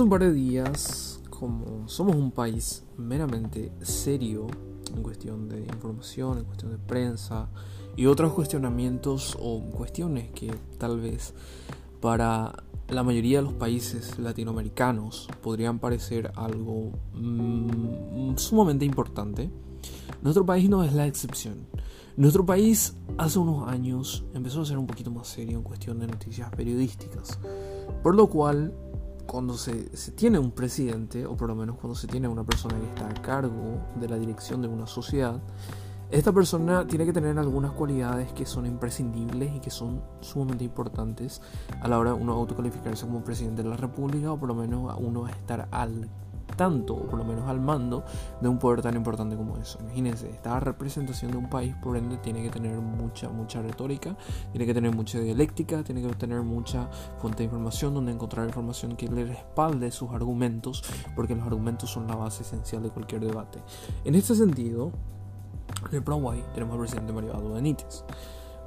Hace un par de días, como somos un país meramente serio en cuestión de información, en cuestión de prensa y otros cuestionamientos o cuestiones que tal vez para la mayoría de los países latinoamericanos podrían parecer algo mm, sumamente importante, nuestro país no es la excepción. Nuestro país hace unos años empezó a ser un poquito más serio en cuestión de noticias periodísticas, por lo cual cuando se, tiene un presidente, o por lo menos cuando se tiene una persona que está a cargo de la dirección de una sociedad, esta persona tiene que tener algunas cualidades que son imprescindibles y que son sumamente importantes a la hora de uno autocalificarse como presidente de la república o por lo menos uno estar al tanto, o por lo menos al mando, de un poder tan importante como eso. Imagínense, esta representación de un país, por ende, tiene que tener mucha, mucha retórica, tiene que tener mucha dialéctica, tiene que tener mucha fuente de información donde encontrar información que le respalde sus argumentos, porque los argumentos son la base esencial de cualquier debate. En este sentido, en el Paraguay tenemos al presidente Mario Abdo Benítez.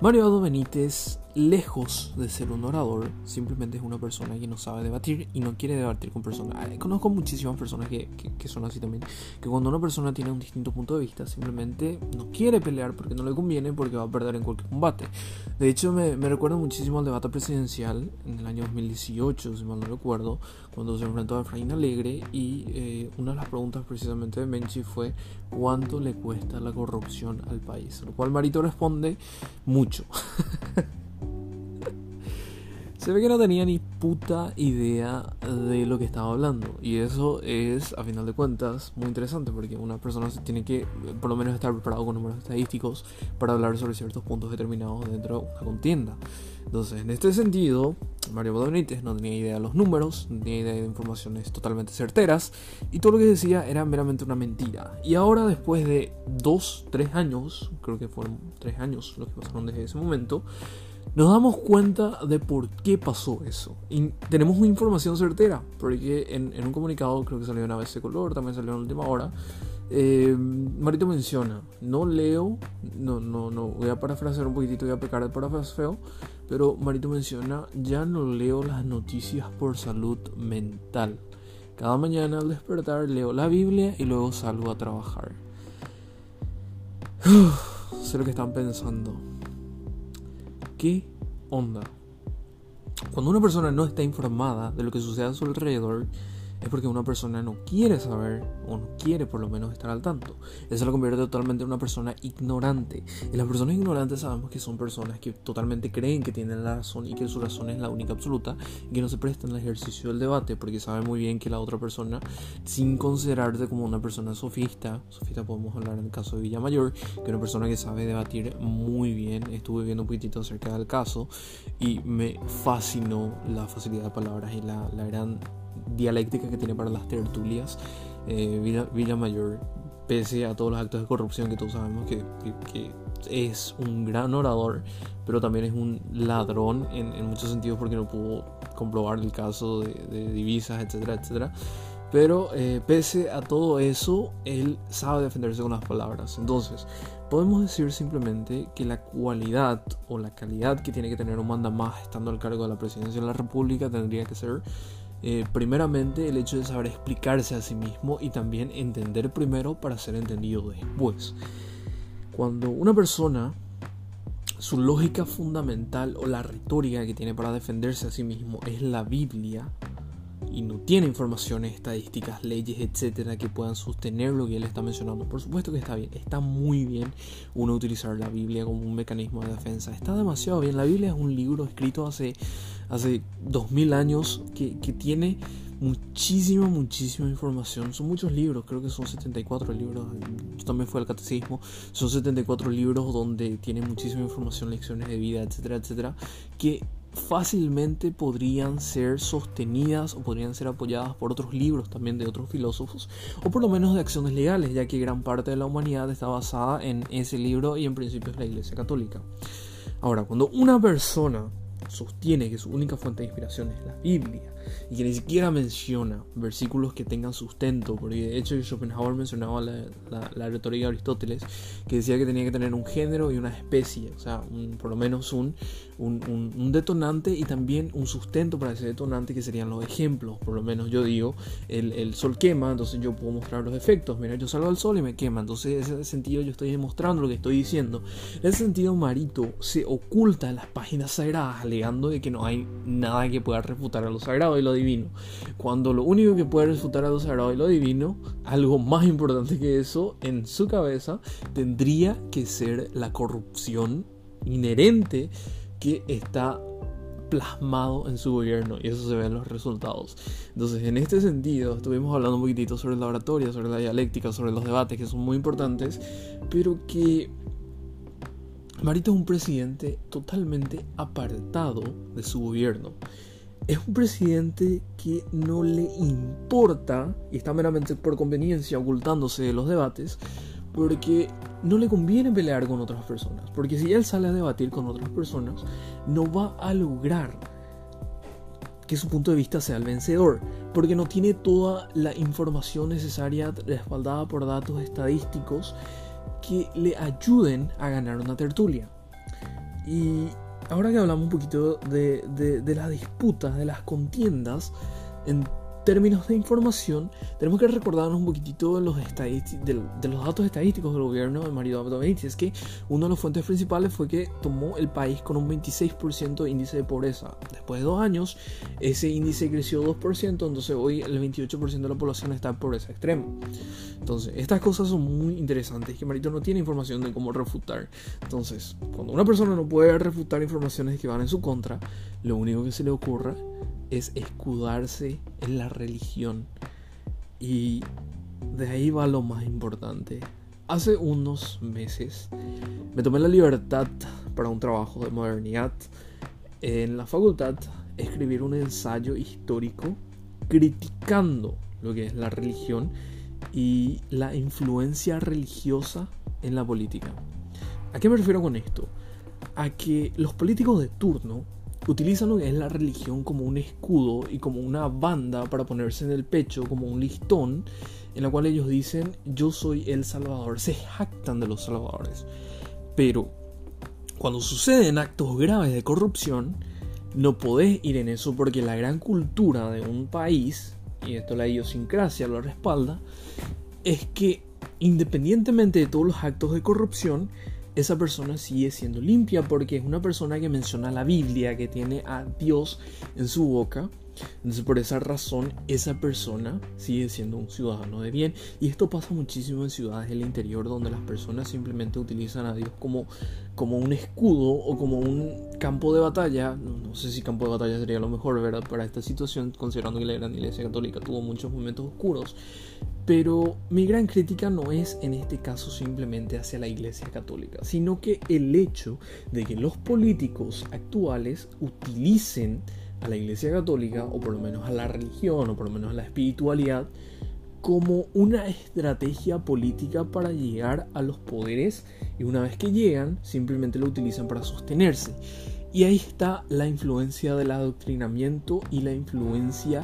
Mario Benítez lejos de ser un orador, simplemente es una persona que no sabe debatir y no quiere debatir con personas. Conozco muchísimas personas que, que, son así también, que cuando una persona tiene un distinto punto de vista, simplemente no quiere pelear porque no le conviene, porque va a perder en cualquier combate. De hecho, me, me recuerda muchísimo al debate presidencial en el año 2018, si mal no recuerdo, cuando se enfrentó a Efraín Alegre y eh, una de las preguntas precisamente de Menchi fue ¿cuánto le cuesta la corrupción al país? Lo cual Marito responde mucho. Se ve que no tenía ni puta idea de lo que estaba hablando. Y eso es, a final de cuentas, muy interesante porque una persona tiene que, por lo menos, estar preparado con números estadísticos para hablar sobre ciertos puntos determinados dentro de una contienda. Entonces, en este sentido, Mario Benítez no tenía idea de los números, no tenía idea de informaciones totalmente certeras y todo lo que decía era meramente una mentira. Y ahora, después de dos, tres años, creo que fueron tres años los que pasaron desde ese momento, nos damos cuenta de por qué pasó eso. Tenemos una información certera, porque en, un comunicado, creo que salió vez de color, también salió en última hora, eh, Marito menciona, no leo, no, no, no, voy a parafrasear un poquitito, voy a pecar de parafraseo, pero Marito menciona, ya no leo las noticias por salud mental. Cada mañana al despertar leo la Biblia y luego salgo a trabajar. sé lo que están pensando. ¿Qué onda? Cuando una persona no está informada de lo que sucede a su alrededor, es porque una persona no quiere saber o no quiere por lo menos estar al tanto. Eso lo convierte totalmente en una persona ignorante. Y las personas ignorantes sabemos que son personas que totalmente creen que tienen la razón y que su razón es la única absoluta y que no se prestan al ejercicio del debate porque saben muy bien que la otra persona, sin considerarse como una persona sofista, sofista podemos hablar en el caso de Villamayor, que es una persona que sabe debatir muy bien. Estuve viendo un poquitito acerca del caso y me fascinó la facilidad de palabras y la, la gran dialéctica que tiene para las tertulias, eh, Villa, Mayor, pese a todos los actos de corrupción que todos sabemos que, es un gran orador, pero también es un ladrón en, muchos sentidos porque no pudo comprobar el caso de, divisas, etcétera, etcétera. Pero eh, pese a todo eso, él sabe defenderse con las palabras. Entonces, podemos decir simplemente que la cualidad o la calidad que tiene que tener un manda más estando al cargo de la presidencia de la República tendría que ser eh, primeramente el hecho de saber explicarse a sí mismo y también entender primero para ser entendido después. Cuando una persona, su lógica fundamental o la retórica que tiene para defenderse a sí mismo es la Biblia, y no tiene informaciones, estadísticas, leyes, etcétera, que puedan sostener lo que él está mencionando. Por supuesto que está bien, está muy bien uno utilizar la Biblia como un mecanismo de defensa. Está demasiado bien. La Biblia es un libro escrito hace, hace 2000 años que, que tiene muchísima, muchísima información. Son muchos libros, creo que son 74 libros. También fue al catecismo. Son 74 libros donde tiene muchísima información, lecciones de vida, etcétera, etcétera, que fácilmente podrían ser sostenidas o podrían ser apoyadas por otros libros también de otros filósofos o por lo menos de acciones legales ya que gran parte de la humanidad está basada en ese libro y en principios de la Iglesia Católica. Ahora, cuando una persona sostiene que su única fuente de inspiración es la Biblia y que ni siquiera menciona versículos que tengan sustento, porque de hecho Schopenhauer mencionaba la, retórica de Aristóteles, que decía que tenía que tener un género y una especie, o sea, por lo menos un, un, detonante y también un sustento para ese detonante que serían los ejemplos, por lo menos yo digo, el, sol quema, entonces yo puedo mostrar los efectos, mira, yo salgo al sol y me quema, entonces en ese sentido yo estoy demostrando lo que estoy diciendo. En ese sentido Marito se oculta en las páginas sagradas alegando de que no hay nada que pueda refutar a lo sagrado y lo divino, cuando lo único que puede refutar a lo sagrado y lo divino, algo más importante que eso, en su cabeza, tendría que ser la corrupción inherente que está plasmado en su gobierno y eso se ve en los resultados. Entonces, en este sentido, estuvimos hablando un poquitito sobre la oratoria, sobre la dialéctica, sobre los debates que son muy importantes, pero que Marito es un presidente totalmente apartado de su gobierno es un presidente que no le importa, y está meramente por conveniencia ocultándose de los debates, porque no le conviene pelear con otras personas. Porque si él sale a debatir con otras personas, no va a lograr que su punto de vista sea el vencedor, porque no tiene toda la información necesaria respaldada por datos estadísticos que le ayuden a ganar una tertulia. Y ahora que hablamos un poquito de, de, las disputas, de las contiendas en términos de información, tenemos que recordarnos un poquitito de los, de, los datos estadísticos del gobierno de Mario Abdo Es que una de las fuentes principales fue que tomó el país con un 26% de índice de pobreza. Después de dos años, ese índice creció 2%, entonces hoy el 28% de la población está en pobreza extrema. Entonces, estas cosas son muy interesantes que Marito no tiene información de cómo refutar. Entonces, cuando una persona no puede refutar informaciones que van en su contra, lo único que se le ocurra es escudarse en la religión. Y de ahí va lo más importante. Hace unos meses me tomé la libertad para un trabajo de modernidad en la facultad escribir un ensayo histórico criticando lo que es la religión y la influencia religiosa en la política. ¿A qué me refiero con esto? A que los políticos de turno utilizan lo que es la religión como un escudo y como una banda para ponerse en el pecho, como un listón, en la cual ellos dicen yo soy el Salvador, se jactan de los salvadores. Pero cuando suceden actos graves de corrupción, no podés ir en eso porque la gran cultura de un país, y esto la idiosincrasia lo respalda, es que independientemente de todos los actos de corrupción, esa persona sigue siendo limpia porque es una persona que menciona la Biblia, que tiene a Dios en su boca. Entonces por esa razón esa persona sigue siendo un ciudadano de bien. Y esto pasa muchísimo en ciudades del interior donde las personas simplemente utilizan a Dios como, como un escudo o como un campo de batalla. No, sé si campo de batalla sería lo mejor, ¿verdad? Para esta situación, considerando que la gran iglesia católica tuvo muchos momentos oscuros. Pero mi gran crítica no es en este caso simplemente hacia la Iglesia Católica, sino que el hecho de que los políticos actuales utilicen a la Iglesia Católica, o por lo menos a la religión, o por lo menos a la espiritualidad, como una estrategia política para llegar a los poderes y una vez que llegan simplemente lo utilizan para sostenerse. Y ahí está la influencia del adoctrinamiento y la influencia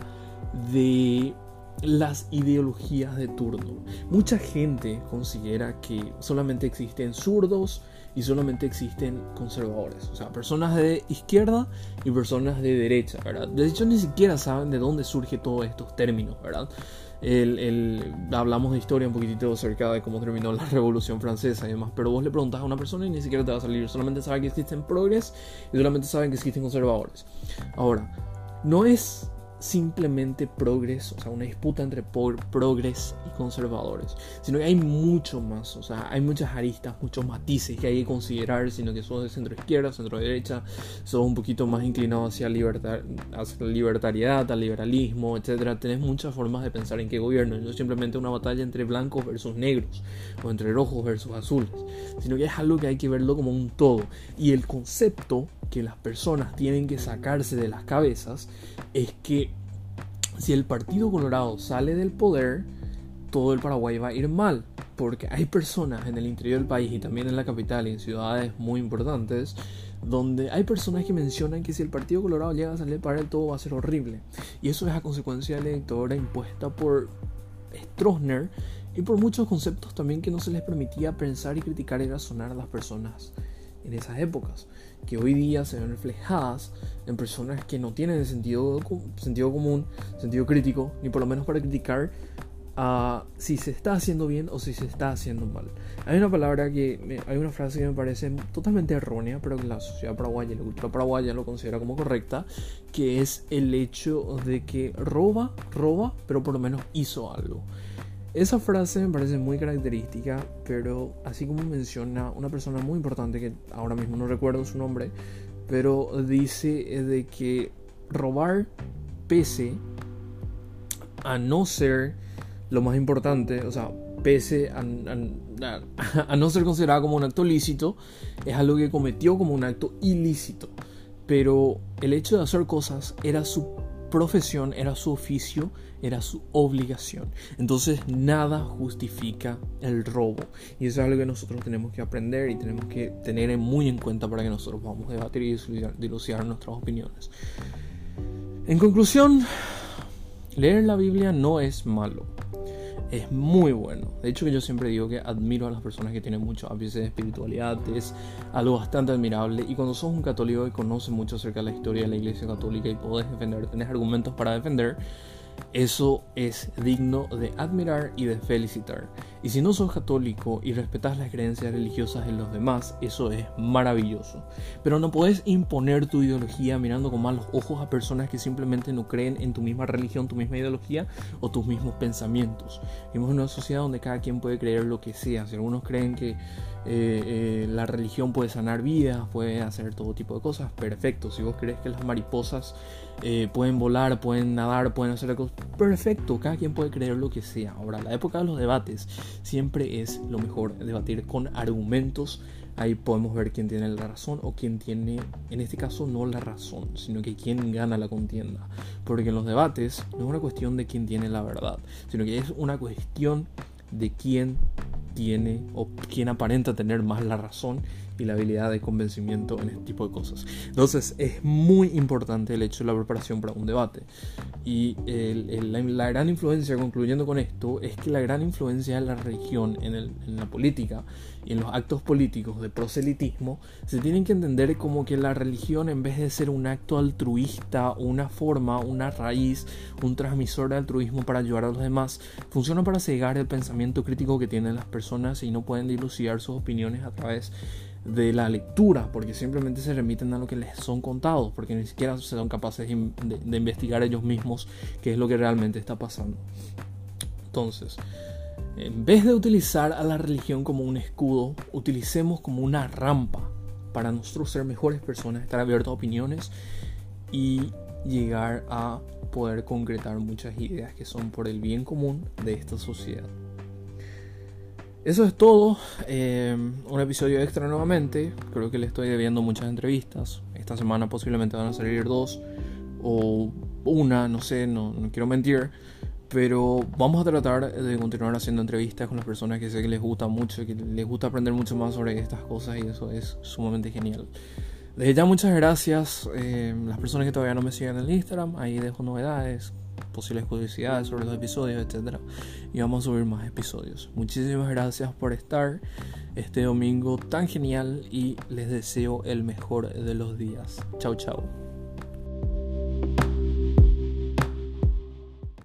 de las ideologías de turno. Mucha gente considera que solamente existen zurdos y solamente existen conservadores, o sea, personas de izquierda y personas de derecha, ¿verdad? De hecho, ni siquiera saben de dónde surgen todos estos términos, ¿verdad? El, hablamos de historia un poquitito acerca de cómo terminó la Revolución Francesa y demás, pero vos le preguntas a una persona y ni siquiera te va a salir, solamente sabe que existen progres y solamente saben que existen conservadores. Ahora, no es simplemente progreso, o sea, una disputa entre progres y conservadores, sino que hay mucho más, o sea, hay muchas aristas, muchos matices que hay que considerar, sino que sos de centro izquierda, centro derecha, sos un poquito más inclinado hacia, libertad, hacia la libertariedad, al liberalismo, etcétera. Tenés muchas formas de pensar en qué gobierno, no es simplemente una batalla entre blancos versus negros o entre rojos versus azules, sino que es algo que hay que verlo como un todo. Y el concepto que las personas tienen que sacarse de las cabezas es que si el Partido Colorado sale del poder, todo el Paraguay va a ir mal. porque hay personas en el interior del país y también en la capital y en ciudades muy importantes donde hay personas que mencionan que si el Partido Colorado llega a salir para él todo va a ser horrible. Y eso es a consecuencia de la dictadura impuesta por Stroessner y por muchos conceptos también que no se les permitía pensar y criticar y razonar a las personas en esas épocas, que hoy día se ven reflejadas en personas que no tienen sentido, sentido común, sentido crítico, ni por lo menos para criticar a si se está haciendo bien o si se está haciendo mal. Hay una palabra que, hay una frase que me parece totalmente errónea, pero que la sociedad paraguaya, la cultura paraguaya lo considera como correcta, que es el hecho de que roba, roba, pero por lo menos hizo algo. Esa frase me parece muy característica, pero así como menciona una persona muy importante que ahora mismo no recuerdo su nombre, pero dice de que robar pese a no ser lo más importante, o sea, pese a, a, no ser considerado como un acto lícito, es algo que cometió como un acto ilícito. Pero el hecho de hacer cosas era su profesión, era su oficio, era su obligación. Entonces nada justifica el robo. Y eso es algo que nosotros tenemos que aprender y tenemos que tener muy en cuenta para que nosotros podamos debatir y dilucidar nuestras opiniones. En conclusión, leer la Biblia no es malo es muy bueno. De hecho, que yo siempre digo que admiro a las personas que tienen mucho ápice de espiritualidad, es algo bastante admirable. Y cuando sos un católico y conoces mucho acerca de la historia de la Iglesia Católica y podés defender, tenés argumentos para defender, eso es digno de admirar y de felicitar. Y si no sos católico y respetas las creencias religiosas de los demás, eso es maravilloso. Pero no puedes imponer tu ideología mirando con malos ojos a personas que simplemente no creen en tu misma religión, tu misma ideología o tus mismos pensamientos. Vivimos en una sociedad donde cada quien puede creer lo que sea. Si algunos creen que eh, eh, la religión puede sanar vidas, puede hacer todo tipo de cosas, perfecto. Si vos crees que las mariposas eh, pueden volar, pueden nadar, pueden hacer cosas, perfecto. Cada quien puede creer lo que sea. Ahora, la época de los debates siempre es lo mejor, debatir con argumentos. Ahí podemos ver quién tiene la razón o quién tiene, en este caso, no la razón, sino que quién gana la contienda. Porque en los debates no es una cuestión de quién tiene la verdad, sino que es una cuestión de quién tiene o quién aparenta tener más la razón y la habilidad de convencimiento en este tipo de cosas. Entonces es muy importante el hecho de la preparación para un debate. Y la, gran influencia, concluyendo con esto, es que la gran influencia de la religión en, en la política y en los actos políticos de proselitismo se tienen que entender como que la religión en vez de ser un acto altruista, una forma, una raíz, un transmisor de altruismo para ayudar a los demás, funciona para cegar el pensamiento crítico que tienen las personas y no pueden dilucidar sus opiniones a través de la lectura, porque simplemente se remiten a lo que les son contados, porque ni siquiera son capaces de, investigar ellos mismos qué es lo que realmente está pasando. Entonces, en vez de utilizar a la religión como un escudo, utilicemos como una rampa para nosotros ser mejores personas, estar abiertos a opiniones y llegar a poder concretar muchas ideas que son por el bien común de esta sociedad. Eso es todo. Eh, un episodio extra nuevamente. Creo que le estoy debiendo muchas entrevistas. Esta semana posiblemente van a salir dos o una, no sé, no, quiero mentir. Pero vamos a tratar de continuar haciendo entrevistas con las personas que sé que les gusta mucho, que les gusta aprender mucho más sobre estas cosas y eso es sumamente genial. Desde ya muchas gracias. Eh, las personas que todavía no me siguen en Instagram, ahí dejo novedades, posibles curiosidades sobre los episodios, etc. Y vamos a subir más episodios. Muchísimas gracias por estar este domingo tan genial y les deseo el mejor de los días. Chao, chao.